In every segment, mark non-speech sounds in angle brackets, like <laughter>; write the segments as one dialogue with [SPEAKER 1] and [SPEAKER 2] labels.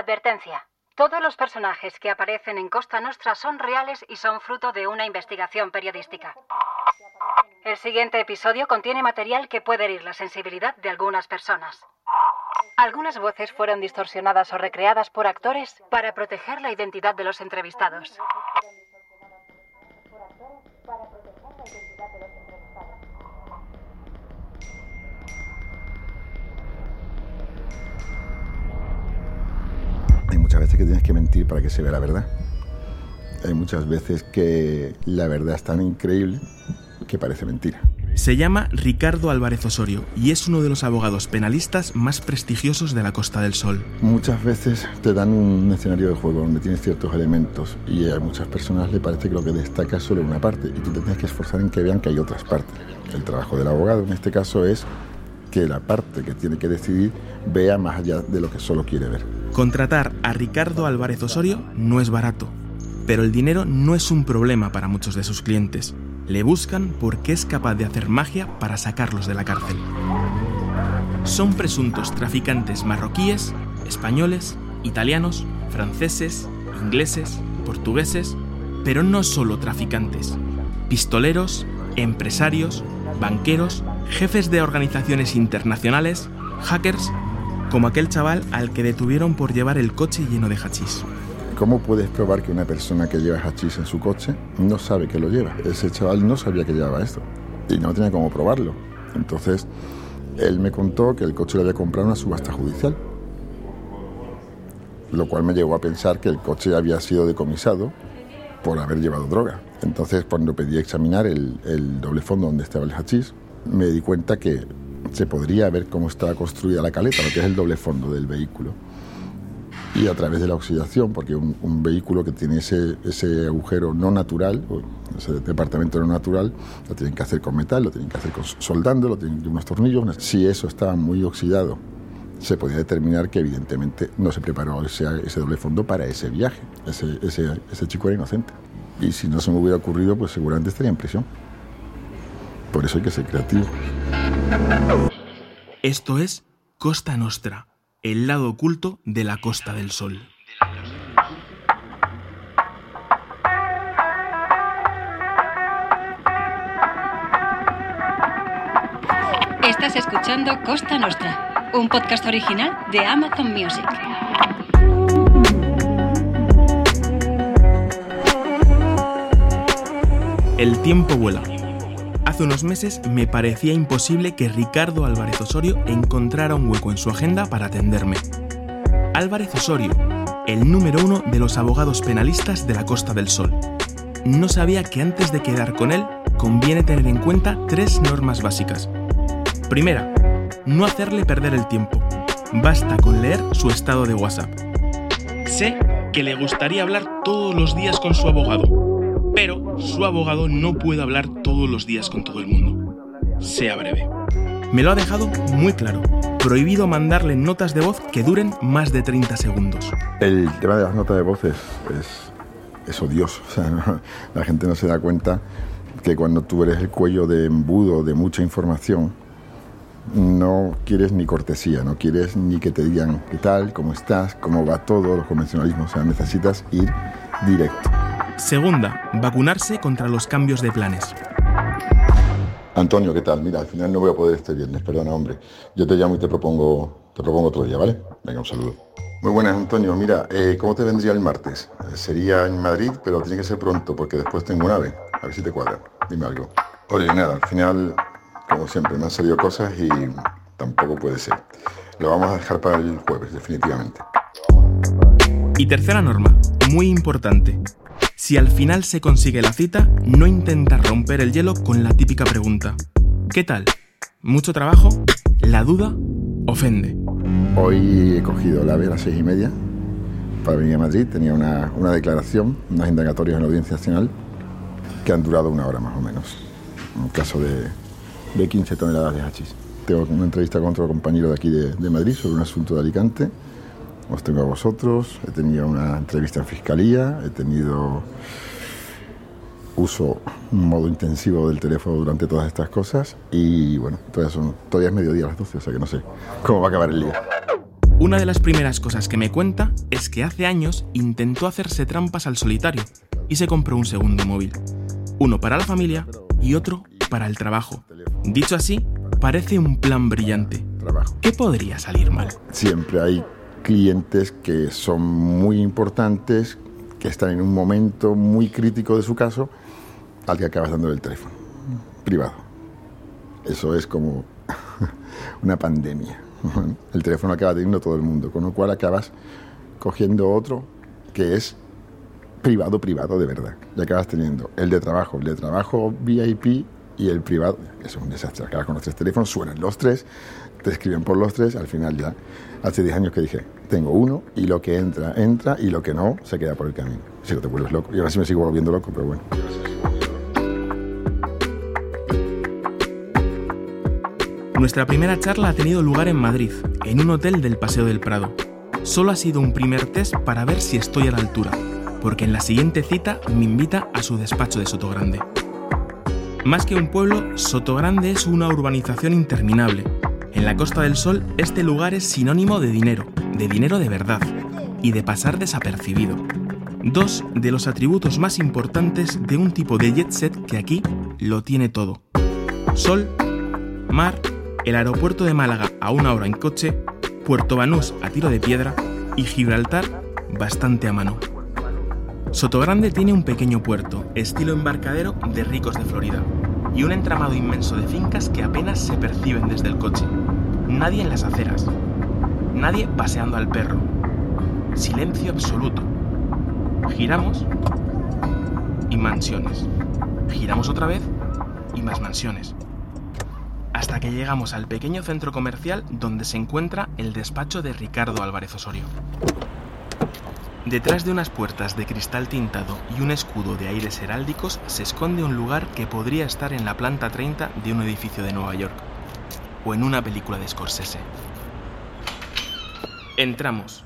[SPEAKER 1] Advertencia. Todos los personajes que aparecen en Costa Nostra son reales y son fruto de una investigación periodística. El siguiente episodio contiene material que puede herir la sensibilidad de algunas personas. Algunas voces fueron distorsionadas o recreadas por actores para proteger la identidad de los entrevistados.
[SPEAKER 2] Muchas veces que tienes que mentir para que se vea la verdad. Hay muchas veces que la verdad es tan increíble que parece mentira.
[SPEAKER 3] Se llama Ricardo Álvarez Osorio y es uno de los abogados penalistas más prestigiosos de la Costa del Sol.
[SPEAKER 2] Muchas veces te dan un escenario de juego donde tienes ciertos elementos y a muchas personas le parece que lo que destaca es solo una parte y tú te tienes que esforzar en que vean que hay otras partes. El trabajo del abogado en este caso es que la parte que tiene que decidir vea más allá de lo que solo quiere ver.
[SPEAKER 3] Contratar a Ricardo Álvarez Osorio no es barato, pero el dinero no es un problema para muchos de sus clientes. Le buscan porque es capaz de hacer magia para sacarlos de la cárcel. Son presuntos traficantes marroquíes, españoles, italianos, franceses, ingleses, portugueses, pero no solo traficantes. Pistoleros, empresarios, banqueros, jefes de organizaciones internacionales, hackers, como aquel chaval al que detuvieron por llevar el coche lleno de hachís.
[SPEAKER 2] ¿Cómo puedes probar que una persona que lleva hachís en su coche no sabe que lo lleva? Ese chaval no sabía que llevaba esto y no tenía cómo probarlo. Entonces, él me contó que el coche lo había comprado en una subasta judicial, lo cual me llevó a pensar que el coche había sido decomisado por haber llevado droga. Entonces, cuando pedí examinar el, el doble fondo donde estaba el hachís, me di cuenta que se podría ver cómo estaba construida la caleta, lo que es el doble fondo del vehículo. Y a través de la oxidación, porque un, vehículo que tiene ese, ese agujero no natural, ese departamento no natural, lo tienen que hacer con metal, lo tienen que hacer con, soldando, lo tienen unos tornillos. Si eso estaba muy oxidado, se podía determinar que evidentemente no se preparó ese, ese doble fondo para ese viaje. Ese, ese, ese chico era inocente. Y si no se me hubiera ocurrido, pues seguramente estaría en prisión. Por eso hay que ser creativo.
[SPEAKER 3] Esto es Costa Nostra, el lado oculto de la Costa del Sol.
[SPEAKER 1] Estás escuchando Costa Nostra, un podcast original de Amazon Music.
[SPEAKER 3] El tiempo vuela. Hace unos meses me parecía imposible que Ricardo Álvarez Osorio encontrara un hueco en su agenda para atenderme. Álvarez Osorio, el número uno de los abogados penalistas de la Costa del Sol. No sabía que antes de quedar con él conviene tener en cuenta tres normas básicas. Primera, no hacerle perder el tiempo. Basta con leer su estado de WhatsApp. Sé que le gustaría hablar todos los días con su abogado, pero su abogado no puede hablar todos los días con todo el mundo. Sea breve. Me lo ha dejado muy claro. Prohibido mandarle notas de voz que duren más de 30 segundos.
[SPEAKER 2] El tema de las notas de voz es, es, es odioso. <laughs> O sea, no- la gente no se da cuenta que cuando tú eres el cuello de embudo de mucha información, no quieres ni cortesía, no quieres ni que te digan qué tal, cómo estás, cómo va todo, los convencionalismos. O sea, necesitas ir directo.
[SPEAKER 3] Segunda, vacunarse contra los cambios de planes.
[SPEAKER 2] Antonio, ¿qué tal? Mira, al final no voy a poder este viernes, perdona, hombre. Yo te llamo y te propongo, te propongo otro día, ¿vale? Venga, un saludo. Muy buenas, Antonio. Mira, eh, ¿cómo te vendría el martes? Eh, sería en Madrid, pero tiene que ser pronto, porque después tengo un ave. A ver si te cuadra. Dime algo. Oye, nada, al final, como siempre, me han salido cosas y tampoco puede ser. Lo vamos a dejar para el jueves, definitivamente.
[SPEAKER 3] Y tercera norma, muy importante. Si al final se consigue la cita, no intentar romper el hielo con la típica pregunta. ¿Qué tal? ¿Mucho trabajo? La duda ofende.
[SPEAKER 2] Hoy he cogido el ave a las seis y media para venir a Madrid. Tenía una, una declaración, unas indagatorias en la Audiencia Nacional que han durado una hora más o menos. Un caso de, de 15 toneladas de hachís. Tengo una entrevista con otro compañero de aquí de, de Madrid sobre un asunto de Alicante. Os tengo a vosotros. He tenido una entrevista en fiscalía. He tenido uso un modo intensivo del teléfono durante todas estas cosas. Y bueno, todavía, son, todavía es mediodía a las 12, o sea que no sé cómo va a acabar el día.
[SPEAKER 3] Una de las primeras cosas que me cuenta es que hace años intentó hacerse trampas al solitario y se compró un segundo móvil. Uno para la familia y otro para el trabajo. Dicho así, parece un plan brillante. ¿Qué podría salir mal?
[SPEAKER 2] Siempre hay clientes que son muy importantes, que están en un momento muy crítico de su caso, al que acabas dando el teléfono privado. Eso es como <laughs> una pandemia. <laughs> El teléfono acaba teniendo todo el mundo, con lo cual acabas cogiendo otro que es privado, privado de verdad. Y acabas teniendo el de trabajo, el de trabajo VIP y el privado. Es un desastre. Acabas con los tres teléfonos, suenan los tres, te escriben por los tres, al final ya, hace 10 años que dije, tengo uno y lo que entra, entra y lo que no, se queda por el camino. Si no te vuelves loco. Y ahora sí me sigo volviendo loco, pero bueno.
[SPEAKER 3] Nuestra primera charla ha tenido lugar en Madrid, en un hotel del Paseo del Prado. Solo ha sido un primer test para ver si estoy a la altura, porque en la siguiente cita me invita a su despacho de Sotogrande. Más que un pueblo, Sotogrande es una urbanización interminable. En la Costa del Sol, este lugar es sinónimo de dinero, de dinero de verdad, y de pasar desapercibido. Dos de los atributos más importantes de un tipo de jet set que aquí lo tiene todo. Sol, mar el aeropuerto de Málaga a una hora en coche, Puerto Banús a tiro de piedra y Gibraltar bastante a mano. Sotogrande tiene un pequeño puerto, estilo embarcadero de ricos de Florida, y un entramado inmenso de fincas que apenas se perciben desde el coche. Nadie en las aceras. Nadie paseando al perro. Silencio absoluto. Giramos y mansiones. Giramos otra vez y más mansiones hasta que llegamos al pequeño centro comercial donde se encuentra el despacho de Ricardo Álvarez Osorio. Detrás de unas puertas de cristal tintado y un escudo de aires heráldicos se esconde un lugar que podría estar en la planta 30 de un edificio de Nueva York o en una película de Scorsese. Entramos.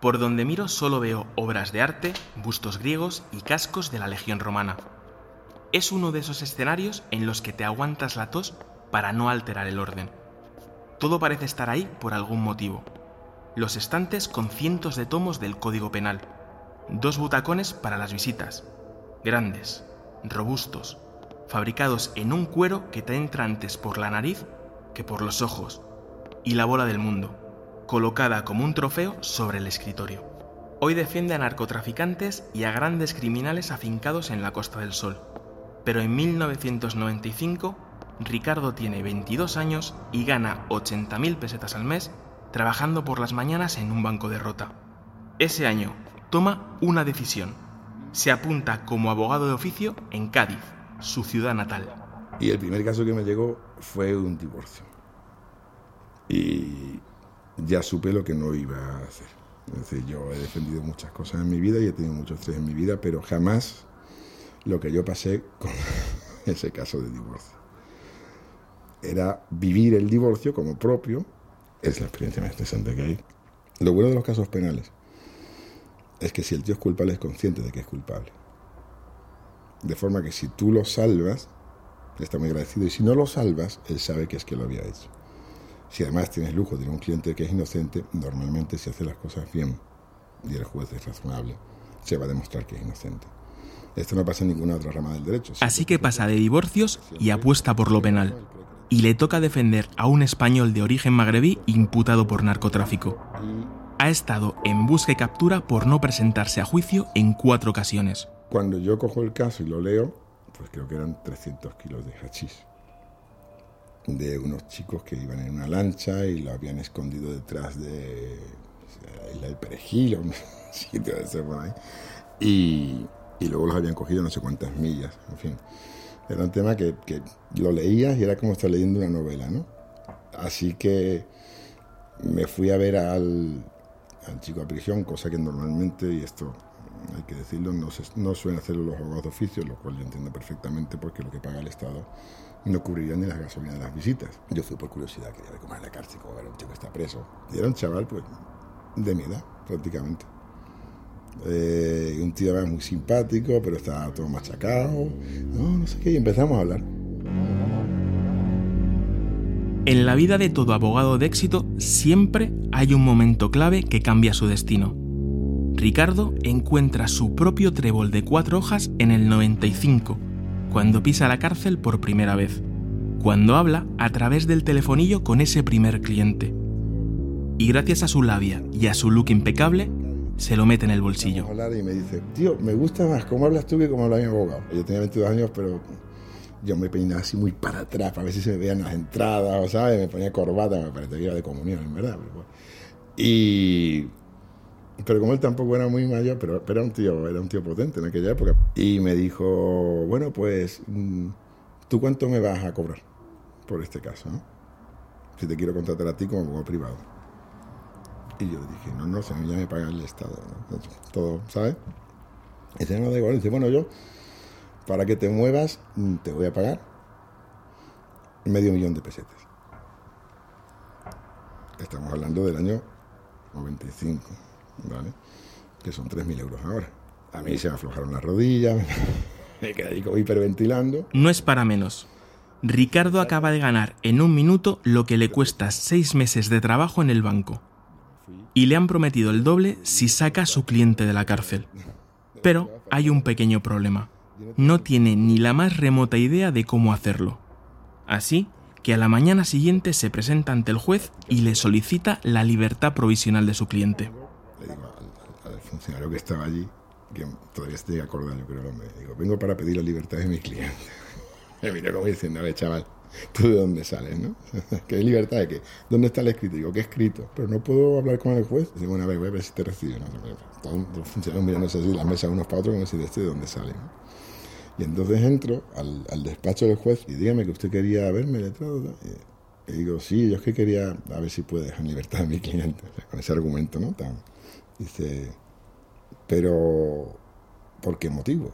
[SPEAKER 3] Por donde miro solo veo obras de arte, bustos griegos y cascos de la Legión Romana. Es uno de esos escenarios en los que te aguantas la tos para no alterar el orden. Todo parece estar ahí por algún motivo. Los estantes con cientos de tomos del Código Penal. Dos butacones para las visitas. Grandes, robustos, fabricados en un cuero que te entra antes por la nariz que por los ojos. Y la bola del mundo, colocada como un trofeo sobre el escritorio. Hoy defiende a narcotraficantes y a grandes criminales afincados en la Costa del Sol. Pero en 1995 Ricardo tiene 22 años y gana 80.000 pesetas al mes trabajando por las mañanas en un banco de rota. Ese año toma una decisión. Se apunta como abogado de oficio en Cádiz, su ciudad natal.
[SPEAKER 2] Y el primer caso que me llegó fue un divorcio. Y ya supe lo que no iba a hacer. Yo he defendido muchas cosas en mi vida y he tenido muchos estrés en mi vida, pero jamás lo que yo pasé con <laughs> ese caso de divorcio era vivir el divorcio como propio, es la experiencia más interesante que hay. Lo bueno de los casos penales es que si el tío es culpable es consciente de que es culpable. De forma que si tú lo salvas, está muy agradecido, y si no lo salvas, él sabe que es que lo había hecho. Si además tienes lujo de un cliente que es inocente, normalmente si hace las cosas bien y el juez es razonable, se va a demostrar que es inocente. Esto no pasa en ninguna otra rama del derecho.
[SPEAKER 3] Así que pasa de divorcios y apuesta por lo penal y le toca defender a un español de origen magrebí imputado por narcotráfico. Ha estado en busca y captura por no presentarse a juicio en cuatro ocasiones.
[SPEAKER 2] Cuando yo cojo el caso y lo leo, pues creo que eran 300 kilos de hachís. De unos chicos que iban en una lancha y lo habían escondido detrás de la isla del Perejil o un <laughs> sitio de ese por ahí. Y, y luego los habían cogido no sé cuántas millas, en fin. Era un tema que, que lo leías y era como estar leyendo una novela, ¿no? Así que me fui a ver al, al chico a prisión, cosa que normalmente, y esto hay que decirlo, no, no suelen hacerlo los abogados de oficio, lo cual yo entiendo perfectamente porque lo que paga el Estado no cubriría ni las gasolinas de las visitas. Yo fui por curiosidad, quería ver cómo era la cárcel, cómo era un chico que está preso. Y era un chaval, pues, de mi edad, prácticamente. Eh, un tío muy simpático, pero estaba todo machacado. No, no sé qué, y empezamos a hablar.
[SPEAKER 3] En la vida de todo abogado de éxito siempre hay un momento clave que cambia su destino. Ricardo encuentra su propio trébol de cuatro hojas en el 95, cuando pisa la cárcel por primera vez, cuando habla a través del telefonillo con ese primer cliente. Y gracias a su labia y a su look impecable, se lo mete en el bolsillo.
[SPEAKER 2] Y me dice, tío, me gusta más cómo hablas tú que cómo habla mi abogado. Yo tenía 22 años, pero yo me peinaba así muy para atrás, para ver si se me veían las entradas, ¿sabes? Me ponía corbata, me parecía de comunión, en verdad. Y... Pero como él tampoco era muy mayor, pero, era un tío, era un tío potente en aquella época. Y me dijo, bueno, pues, mm, ¿tú cuánto me vas a cobrar por este caso? Si te quiero contratar a ti como abogado privado. Y yo dije, no, no, se me ya me paga el Estado, todo, ¿sabes? Y dice, no, da igual. dice, bueno, yo para que te muevas mm, te voy a pagar medio millón de pesetas. Estamos hablando del año 95, ¿vale? Que son 3.000 euros ahora. A mí se me aflojaron las rodillas, <laughs> me quedé ahí como hiperventilando.
[SPEAKER 3] No es para menos. Ricardo acaba de ganar en un minuto lo que le cuesta seis meses de trabajo en el banco. Y le han prometido el doble si saca a su cliente de la cárcel. Pero hay un pequeño problema no tiene ni la más remota idea de cómo hacerlo. Así que a la mañana siguiente se presenta ante el juez y le solicita la libertad provisional de su cliente.
[SPEAKER 2] Le digo al, funcionario que estaba allí, que todavía estoy acordado, yo creo, le digo, vengo para pedir la libertad de mi cliente. <laughs> Me miró como diciendo, a chaval, <laughs> ¿tú de dónde sales, no? <laughs> ¿Qué libertad de qué? ¿Dónde está el escrito? Digo, ¿qué escrito? Pero no puedo hablar con el juez. Digo, bueno, a ver, voy a ver si te recibe. ¿no? Todos los funcionarios mirándose así la mesa unos para otros, como si de este de dónde sale, y entonces entro al, despacho del juez y dígame que usted quería verme letrado. Y, y digo, sí, yo es que quería a ver si puede dejar libertad a mi cliente, <laughs> con ese argumento, ¿no? Tan, dice, pero ¿por qué motivo?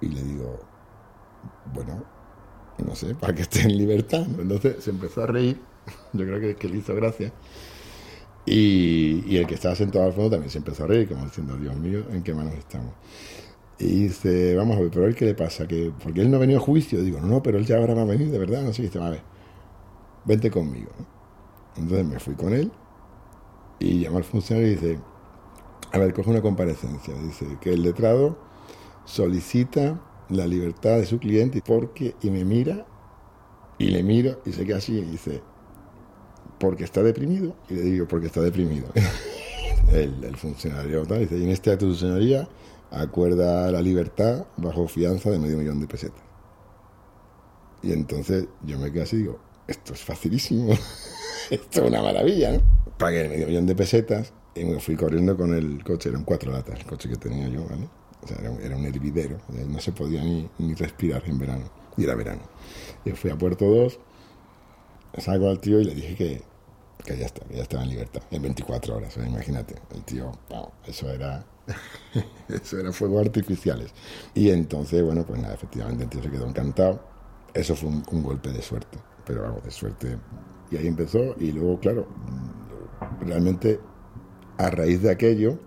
[SPEAKER 2] Y le digo, bueno, no sé, para que esté en libertad. Entonces se empezó a reír, <laughs> yo creo que, le hizo gracia. Y, el que estaba sentado al fondo también se empezó a reír, como diciendo, Dios mío, ¿en qué manos estamos? Y dice, vamos a ver, pero a él qué le pasa, que porque él no ha venido a juicio, digo, no, no, pero él ya ahora va a venir, de verdad, no sé, dice, a ver, vente conmigo. Entonces me fui con él y llamó al funcionario y dice, a ver, coge una comparecencia, dice que el letrado solicita la libertad de su cliente porque, y me mira, y le miro, y se queda así, y dice, porque está deprimido, y le digo, porque está deprimido. <laughs> el, el, funcionario tal, dice, y en este acto de señoría acuerda la libertad bajo fianza de medio millón de pesetas. Y entonces yo me quedé así y digo, esto es facilísimo, <laughs> esto es una maravilla, ¿no? Pagué medio millón de pesetas y me fui corriendo con el coche, eran cuatro latas el coche que tenía yo. O sea, era, un hervidero, no se podía ni, ni, respirar en verano, y era verano. Y fui a Puerto 2, salgo al tío y le dije que, que ya, está, ya estaba en libertad, en 24 horas, imagínate, el tío, eso era <laughs> Eso eran fuegos artificiales. Y entonces, bueno, pues nada, efectivamente el tío se quedó encantado. Eso fue un, golpe de suerte, pero vamos, de suerte. Y ahí empezó, y luego, claro, realmente a raíz de aquello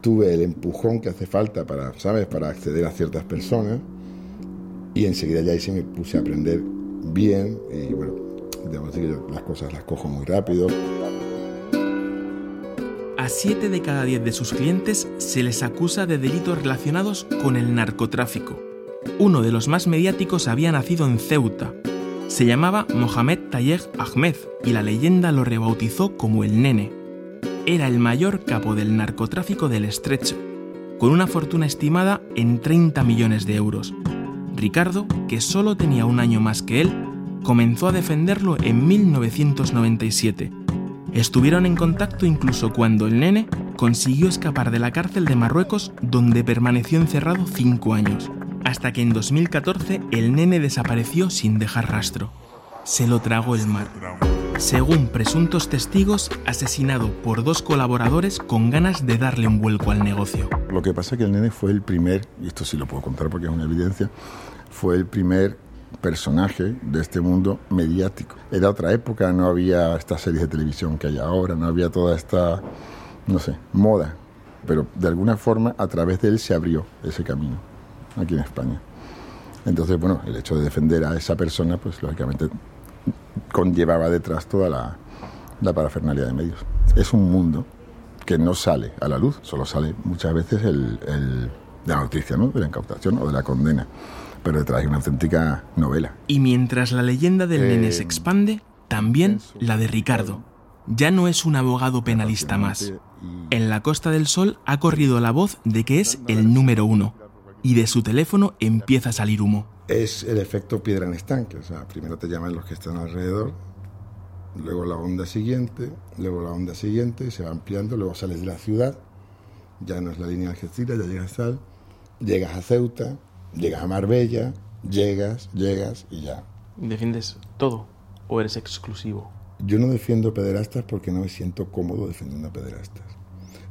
[SPEAKER 2] tuve el empujón que hace falta para, ¿sabes?, para acceder a ciertas personas. Y enseguida ya ahí me puse a aprender bien. Y bueno, decir que yo las cosas las cojo muy rápido.
[SPEAKER 3] A 7 de cada 10 de sus clientes se les acusa de delitos relacionados con el narcotráfico. Uno de los más mediáticos había nacido en Ceuta. Se llamaba Mohamed Tayeg Ahmed y la leyenda lo rebautizó como el Nene. Era el mayor capo del narcotráfico del estrecho, con una fortuna estimada en 30 millones de euros. Ricardo, que solo tenía un año más que él, comenzó a defenderlo en 1997 Estuvieron en contacto incluso cuando el nene consiguió escapar de la cárcel de Marruecos donde permaneció encerrado cinco años, hasta que en 2014 el nene desapareció sin dejar rastro. Se lo tragó el mar. Según presuntos testigos, asesinado por dos colaboradores con ganas de darle un vuelco al negocio.
[SPEAKER 2] Lo que pasa es que el nene fue el primer, y esto sí lo puedo contar porque es una evidencia, fue el primer personaje de este mundo mediático. Era otra época, no había estas series de televisión que hay ahora, no había toda esta, no sé, moda, pero de alguna forma a través de él se abrió ese camino aquí en España. Entonces, bueno, el hecho de defender a esa persona, pues lógicamente conllevaba detrás toda la, la parafernalia de medios. Es un mundo que no sale a la luz, solo sale muchas veces el, el, la noticia ¿no? de la incautación o de la condena, pero detrás hay una auténtica novela.
[SPEAKER 3] Y mientras la leyenda del
[SPEAKER 2] Eh,
[SPEAKER 3] nene se expande, también la de Ricardo. Ya no es un abogado penalista más. En la Costa del Sol ha corrido la voz de que es el número uno, y de su teléfono empieza a salir humo.
[SPEAKER 2] Es el efecto piedra en estanque, o sea, primero te llaman los que están alrededor, luego la onda siguiente, luego la onda siguiente, se va ampliando, luego sales de la ciudad, ya no es la línea de Algeciras, ya llegas a Sal, llegas a Ceuta, llegas a Marbella, llegas, llegas y ya.
[SPEAKER 3] ¿Defiendes todo o eres exclusivo?
[SPEAKER 2] Yo no defiendo pederastas porque no me siento cómodo defendiendo a pederastas,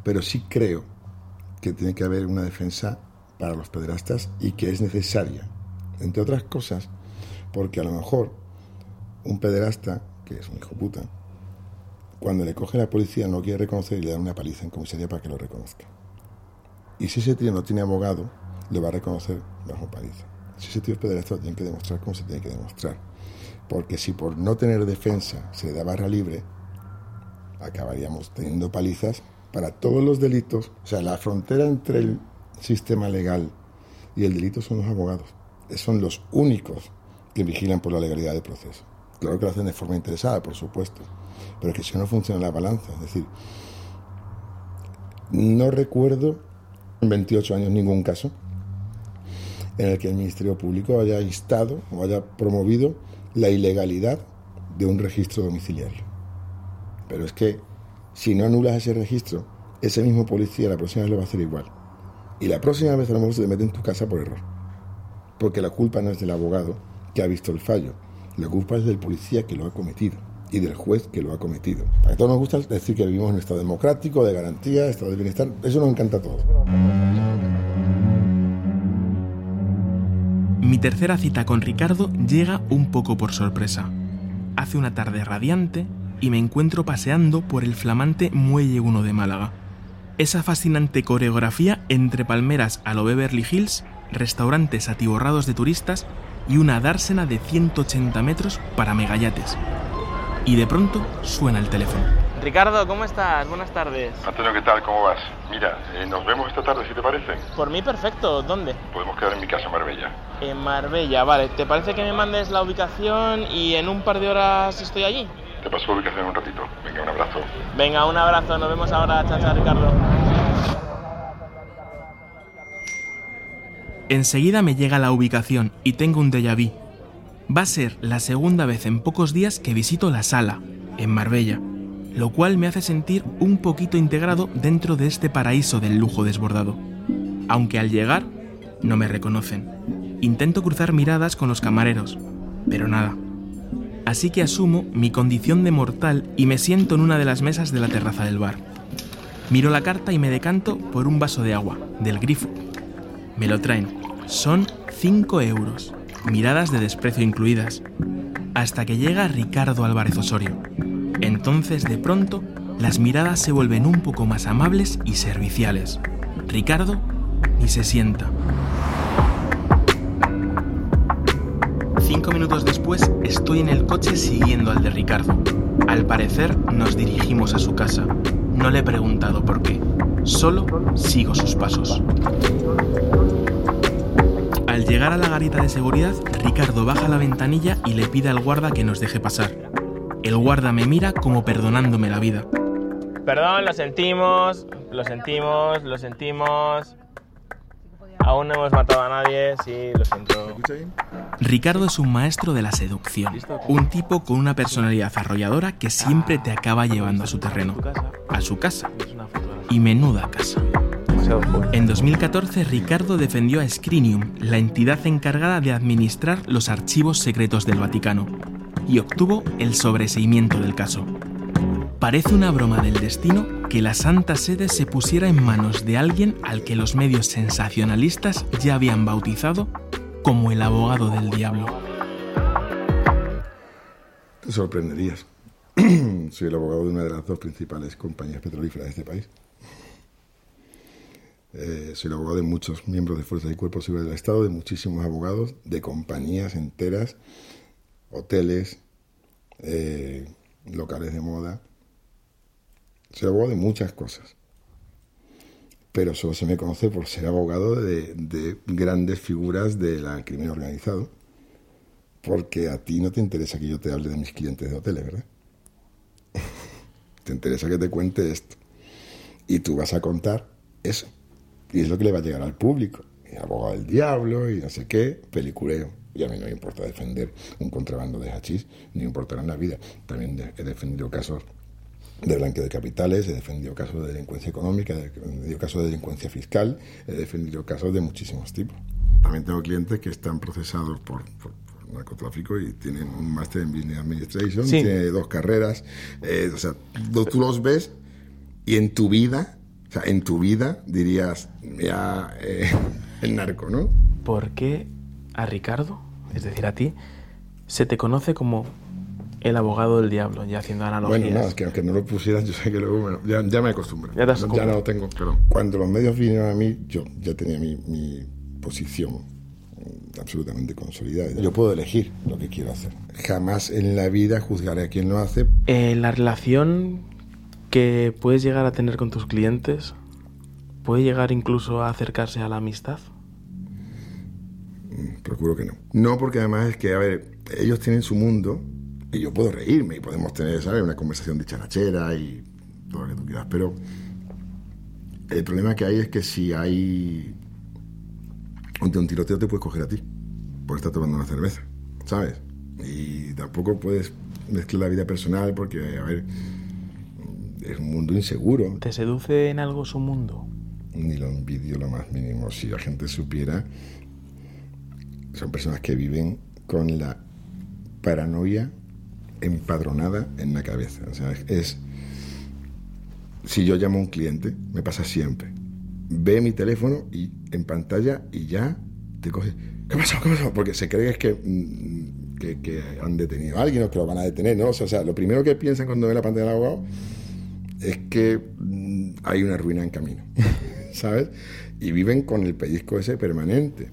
[SPEAKER 2] pero sí creo que tiene que haber una defensa para los pederastas y que es necesaria, entre otras cosas, porque a lo mejor un pederasta, que es un hijo puta, cuando le coge la policía no quiere reconocer y le da una paliza en comisaría para que lo reconozca. Y si ese tío no tiene abogado, lo va a reconocer bajo paliza. Si ese tío es pederasta, lo tiene que demostrar como se tiene que demostrar. Porque si por no tener defensa se le da barra libre, acabaríamos teniendo palizas para todos los delitos. O sea, la frontera entre el sistema legal y el delito son los abogados. Son los únicos que vigilan por la legalidad del proceso. Claro que lo hacen de forma interesada, por supuesto, pero es que si no funciona la balanza, es decir, no recuerdo en 28 años ningún caso en el que el Ministerio Público haya instado o haya promovido la ilegalidad de un registro domiciliario. Pero es que si no anulas ese registro, ese mismo policía la próxima vez lo va a hacer igual. Y la próxima vez a lo mejor se te mete en tu casa por error. Porque la culpa no es del abogado que ha visto el fallo. La culpa es del policía que lo ha cometido y del juez que lo ha cometido. A todos nos gusta decir que vivimos en un Estado democrático, de garantía, Estado de bienestar. Eso nos encanta a todos.
[SPEAKER 3] Mi tercera cita con Ricardo llega un poco por sorpresa. Hace una tarde radiante y me encuentro paseando por el flamante Muelle 1 de Málaga. Esa fascinante coreografía entre palmeras a lo Beverly Hills, restaurantes atiborrados de turistas y una dársena de 180 metros para megayates. Y de pronto suena el teléfono. Ricardo, ¿cómo estás? Buenas tardes.
[SPEAKER 4] Antonio, ¿qué tal? ¿Cómo vas? Mira, eh, nos vemos esta tarde, si te parece.
[SPEAKER 3] Por mí perfecto, ¿dónde?
[SPEAKER 4] Podemos quedar en mi casa en Marbella.
[SPEAKER 3] En Marbella, vale. ¿Te parece que me mandes la ubicación y en un par de horas estoy allí?
[SPEAKER 4] Te paso la ubicación en un ratito. Venga, un abrazo.
[SPEAKER 3] Venga, un abrazo, nos vemos ahora, chao, chao, Ricardo. Enseguida me llega la ubicación y tengo un déjà vu. Va a ser la segunda vez en pocos días que visito la sala, en Marbella, lo cual me hace sentir un poquito integrado dentro de este paraíso del lujo desbordado. Aunque al llegar, no me reconocen. Intento cruzar miradas con los camareros, pero nada. Así que asumo mi condición de mortal y me siento en una de las mesas de la terraza del bar. Miro la carta y me decanto por un vaso de agua, del grifo. Me lo traen. Son 5 euros, miradas de desprecio incluidas. Hasta que llega Ricardo Álvarez Osorio. Entonces, de pronto, las miradas se vuelven un poco más amables y serviciales. Ricardo ni se sienta. Minutos después estoy en el coche siguiendo al de Ricardo. Al parecer nos dirigimos a su casa. No le he preguntado por qué. Solo sigo sus pasos. Al llegar a la garita de seguridad, Ricardo baja la ventanilla y le pide al guarda que nos deje pasar. El guarda me mira como perdonándome la vida. Perdón, lo sentimos, lo sentimos, lo sentimos. Aún no hemos matado a nadie, sí, lo siento. Ricardo es un maestro de la seducción, un tipo con una personalidad arrolladora que siempre te acaba llevando a su terreno, a su casa. Y menuda casa. En 2014, Ricardo defendió a Scrinium, la entidad encargada de administrar los archivos secretos del Vaticano, y obtuvo el sobreseimiento del caso. Parece una broma del destino que la Santa Sede se pusiera en manos de alguien al que los medios sensacionalistas ya habían bautizado como el abogado del diablo.
[SPEAKER 2] Te sorprenderías. <clears throat> Soy el abogado de una de las dos principales compañías petrolíferas de este país. Eh, soy el abogado de muchos miembros de fuerzas y cuerpos civiles del Estado, de muchísimos abogados, de compañías enteras, hoteles, eh, locales de moda. Soy abogado de muchas cosas. Pero solo se me conoce por ser abogado de, de grandes figuras del crimen organizado. Porque a ti no te interesa que yo te hable de mis clientes de hoteles, ¿verdad? <laughs> te interesa que te cuente esto. Y tú vas a contar eso. Y es lo que le va a llegar al público. Y abogado del diablo y no sé qué, peliculeo. Y a mí no me importa defender un contrabando de hachís, ni me importará en la vida. También he defendido casos de blanqueo de capitales, he defendido casos de delincuencia económica, he defendido casos de delincuencia fiscal, he defendido casos de muchísimos tipos. También tengo clientes que están procesados por, narcotráfico y tienen un máster en Business Administration, tienen dos carreras, eh, o sea, tú los ves y en tu vida, o sea, en tu vida dirías, ya, eh, <laughs> el narco, ¿no?
[SPEAKER 3] ¿Por qué a Ricardo, es decir, a ti, se te conoce como el abogado del diablo, ya haciendo analogías.
[SPEAKER 2] Bueno, no, es que aunque no lo pusieras, <laughs> yo sé que luego bueno, ya, ya, me acostumbro. Ya, ya, no lo tengo, pero cuando los medios vinieron a mí, yo ya tenía mi, mi posición mm, absolutamente consolidada. Yo puedo elegir lo que quiero hacer. Jamás en la vida juzgaré a quien lo hace.
[SPEAKER 3] Eh, la relación que puedes llegar a tener con tus clientes puede llegar incluso a acercarse a la amistad.
[SPEAKER 2] Mm, procuro que no. No, porque además es que, a ver, ellos tienen su mundo y yo puedo reírme y podemos tener, ¿sabes? Una conversación de charachera y todo lo que tú quieras, pero el problema que hay es que si hay ante un tiroteo te puedes coger a ti por estar tomando una cerveza, ¿sabes? Y tampoco puedes mezclar la vida personal porque, a ver, es un mundo inseguro.
[SPEAKER 3] ¿Te seduce en algo su mundo?
[SPEAKER 2] Ni lo envidio lo más mínimo. Si la gente supiera, son personas que viven con la paranoia empadronada en la cabeza. O sea, es. Si yo llamo a un cliente, me pasa siempre. Ve mi teléfono y en pantalla y ya te coge. ¿Qué pasó? ¿Qué pasó? Porque se cree que, mm, que, que, han detenido a alguien o que lo van a detener, ¿no? O sea, lo primero que piensan cuando ven la pantalla del abogado es que mm, hay una ruina en camino, <laughs> ¿sabes? Y viven con el pellizco ese permanente.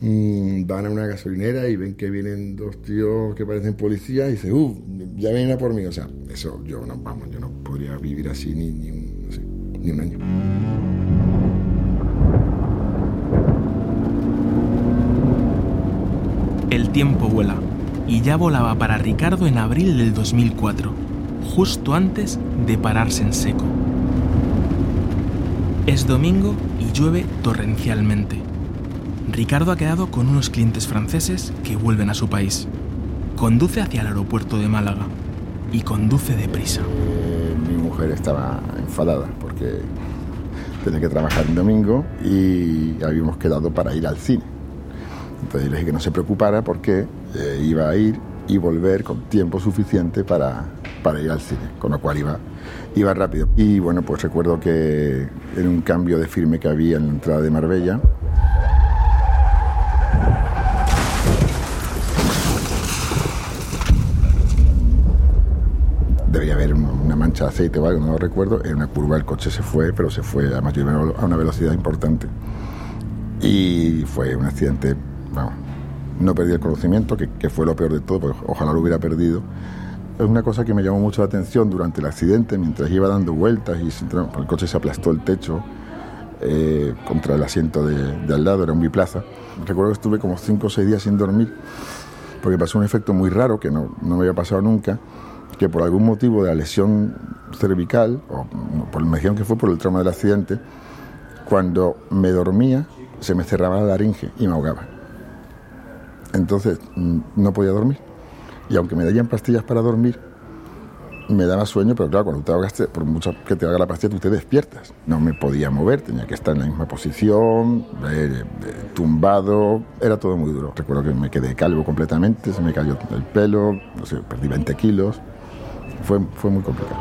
[SPEAKER 2] Mm, van a una gasolinera y ven que vienen dos tíos que parecen policías y dicen, uff, ya vienen a por mí. O sea, eso yo no, vamos, yo no podría vivir así ni, un, ni un año.
[SPEAKER 3] El tiempo vuela y ya volaba para Ricardo en abril del 2004, justo antes de pararse en seco. Es domingo y llueve torrencialmente. Ricardo ha quedado con unos clientes franceses que vuelven a su país. Conduce hacia el aeropuerto de Málaga y conduce deprisa.
[SPEAKER 2] Eh, mi mujer estaba enfadada porque tenía que trabajar un domingo y habíamos quedado para ir al cine. Entonces le dije que no se preocupara porque eh, iba a ir y volver con tiempo suficiente para, para ir al cine, con lo cual iba, iba rápido. Y bueno, pues recuerdo que en un cambio de firme que había en la entrada de Marbella, debía haber una mancha de aceite o algo, no lo recuerdo. En una curva el coche se fue, pero se fue a una velocidad importante. Y fue un accidente, vamos, no perdí el conocimiento, que, que, fue lo peor de todo, porque ojalá lo hubiera perdido. Es una cosa que me llamó mucho la atención durante el accidente, mientras iba dando vueltas y el coche se aplastó el techo eh, contra el asiento de, de, al lado, era un biplaza. Recuerdo que estuve como cinco o seis días sin dormir, porque pasó un efecto muy raro que no, no me había pasado nunca que por algún motivo de la lesión cervical, o por me dijeron que fue por el trauma del accidente, cuando me dormía se me cerraba la laringe y me ahogaba. Entonces mm, no podía dormir. Y aunque me daban pastillas para dormir, me daba sueño, pero claro, cuando te ahogaste, por mucho que te haga la pastilla, tú te despiertas. No me podía mover, tenía que estar en la misma posición, eh, eh, tumbado, era todo muy duro. Recuerdo que me quedé calvo completamente, se me cayó el pelo, no sé, perdí 20 kilos fue, fue muy complicado.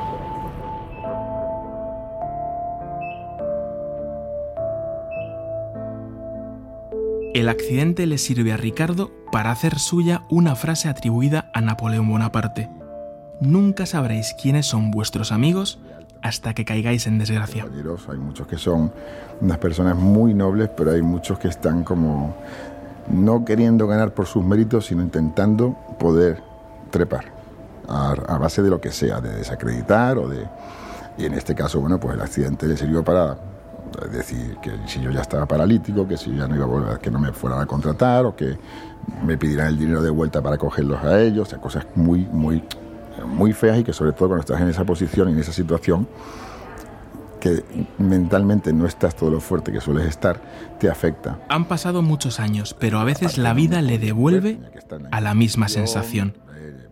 [SPEAKER 3] El accidente le sirve a Ricardo para hacer suya una frase atribuida a Napoleón Bonaparte. Nunca sabréis quiénes son vuestros amigos hasta que caigáis en desgracia.
[SPEAKER 2] Hay muchos que son unas personas muy nobles, pero hay muchos que están como no queriendo ganar por sus méritos, sino intentando poder trepar a, base de lo que sea, de desacreditar o de... Y en este caso, bueno, pues el accidente le sirvió para decir que si yo ya estaba paralítico, que si ya no iba a volver, que no me fueran a contratar o que me pidieran el dinero de vuelta para cogerlos a ellos, o sea, cosas muy, muy, muy feas y que sobre todo cuando estás en esa posición y en esa situación, que mentalmente no estás todo lo fuerte que sueles estar, te afecta.
[SPEAKER 3] Han pasado muchos años, pero a veces la vida le devuelve a la misma sensación,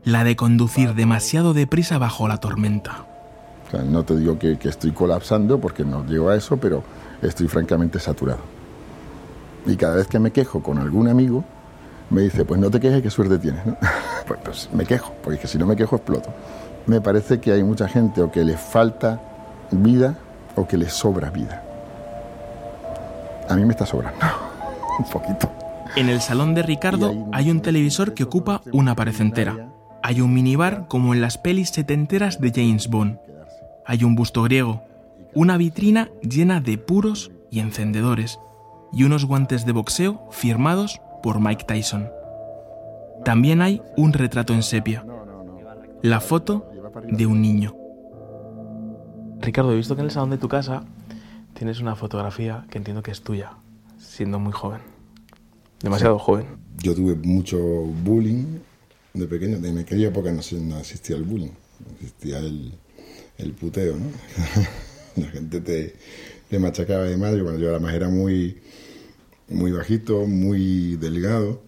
[SPEAKER 3] la de conducir demasiado deprisa bajo la tormenta.
[SPEAKER 2] no te digo que, estoy colapsando porque no llego a eso, pero estoy francamente saturado. Y cada vez que me quejo con algún amigo, me dice, pues no te quejes, qué suerte tienes. <laughs> pues, pues, me quejo, porque si no me quejo exploto. Me parece que hay mucha gente o que le falta vida o que le sobra vida. A mí me está sobrando <laughs> un poquito.
[SPEAKER 3] En el salón de Ricardo hay un televisor que ocupa una pared entera. Hay un minibar como en las pelis setenteras de James Bond. Hay un busto griego, una vitrina llena de puros y encendedores y unos guantes de boxeo firmados por Mike Tyson. También hay un retrato en sepia, la foto de un niño.
[SPEAKER 5] Ricardo, he visto que en el salón de tu casa tienes una fotografía que entiendo que es tuya, siendo muy joven. Demasiado joven.
[SPEAKER 2] Yo tuve mucho bullying de pequeño. En aquella época no, no existía el bullying, existía el, el puteo, ¿no? <laughs> La gente te, te machacaba de madre. Bueno, yo además era muy, muy bajito, muy delgado,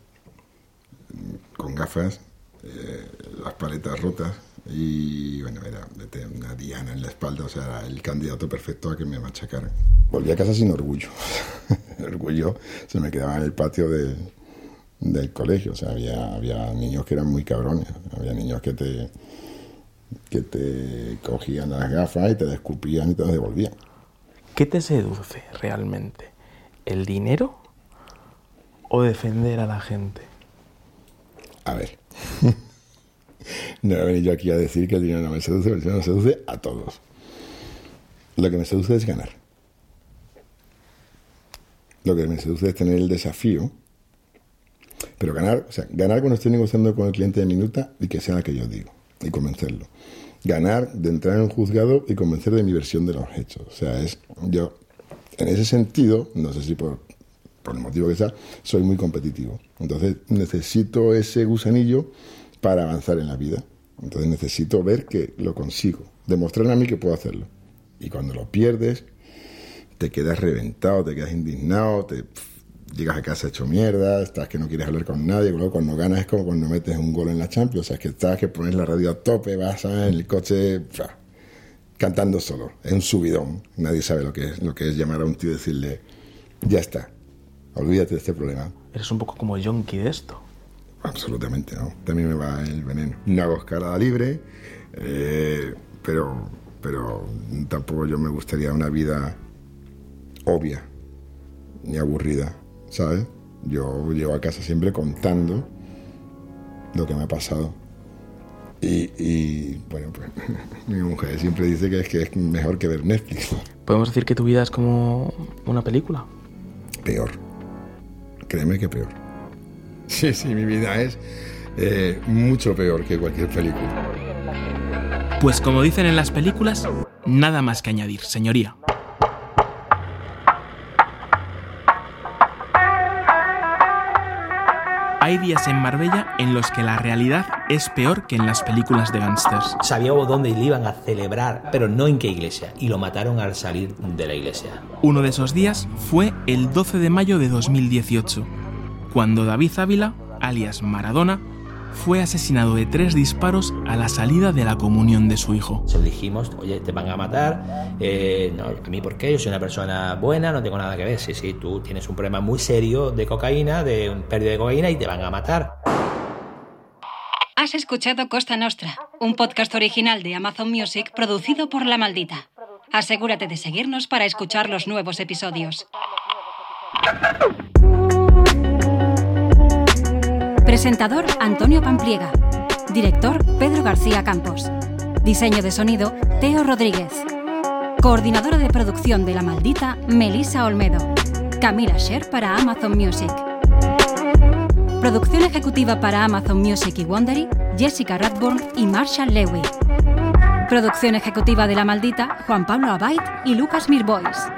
[SPEAKER 2] con gafas, eh, las paletas rotas y bueno, era una diana en la espalda, o sea, era el candidato perfecto a que me machacaran. Volví a casa sin orgullo. <laughs> el orgullo se me quedaba en el patio del, del colegio, o sea, había, había niños que eran muy cabrones, había niños que te, que te cogían las gafas y te descupían y te las devolvían.
[SPEAKER 5] ¿Qué te seduce realmente? ¿El dinero o defender a la gente?
[SPEAKER 2] A ver. <laughs> no he venido aquí a decir que el dinero no me seduce, el dinero me seduce a todos. Lo que me seduce es ganar. Lo que me seduce es tener el desafío. Pero ganar, o sea, ganar cuando estoy negociando con el cliente de minuta y que sea lo que yo digo y convencerlo. Ganar de entrar en un juzgado y convencer de mi versión de los hechos. O sea, es yo, en ese sentido, no sé si por, por el motivo que sea, soy muy competitivo. Entonces necesito ese gusanillo para avanzar en la vida. Entonces necesito ver que lo consigo, demostrar a mí que puedo hacerlo. Y cuando lo pierdes, te quedas reventado, te quedas indignado, te llegas a casa hecho mierda, estás que no quieres hablar con nadie, luego cuando ganas es como cuando metes un gol en la Champions, o sea, es que estás que pones la radio a tope, vas en el coche cantando solo, es un subidón, nadie sabe lo que es, lo que es llamar a un tío y decirle, ya está, olvídate de este problema.
[SPEAKER 5] Eres un poco como yonki de esto.
[SPEAKER 2] Absolutamente no. También me va el veneno. No hago escalada libre, eh, pero, pero tampoco yo me gustaría una vida obvia ni aburrida, ¿sabes? Yo llego a casa siempre contando lo que me ha pasado. Y, bueno, pues <laughs> mi mujer siempre dice que es que es mejor que ver Netflix.
[SPEAKER 5] ¿Podemos decir que tu vida es como una película?
[SPEAKER 2] Peor. Créeme que peor. Sí, sí, mi vida es eh, mucho peor que cualquier película.
[SPEAKER 3] Pues como dicen en las películas, nada más que añadir, señoría. Hay días en Marbella en los que la realidad es peor que en las películas de gángsters.
[SPEAKER 6] Sabíamos dónde le iban a celebrar, pero no en qué iglesia, y lo mataron al salir de la iglesia.
[SPEAKER 3] Uno de esos días fue el 12 de mayo de 2018 cuando David Ávila, alias Maradona, fue asesinado de tres disparos a la salida de la comunión de su hijo.
[SPEAKER 6] Se dijimos, oye, te van a matar, eh, no, a mí por qué, yo soy una persona buena, no tengo nada que ver, sí, sí, tú tienes un problema muy serio de cocaína, de un pérdida de cocaína y te van a matar.
[SPEAKER 1] Has escuchado Costa Nostra, un podcast original de Amazon Music producido por La Maldita. Asegúrate de seguirnos para escuchar los nuevos episodios. Presentador Antonio Pampliega. Director Pedro García Campos. Diseño de sonido Teo Rodríguez. Coordinadora de producción de La Maldita Melissa Olmedo. Camila Sher para Amazon Music. Producción ejecutiva para Amazon Music y Wondery Jessica Radburn y Marshall Lewy. Producción ejecutiva de La Maldita, Juan Pablo Abait y Lucas Mirbois.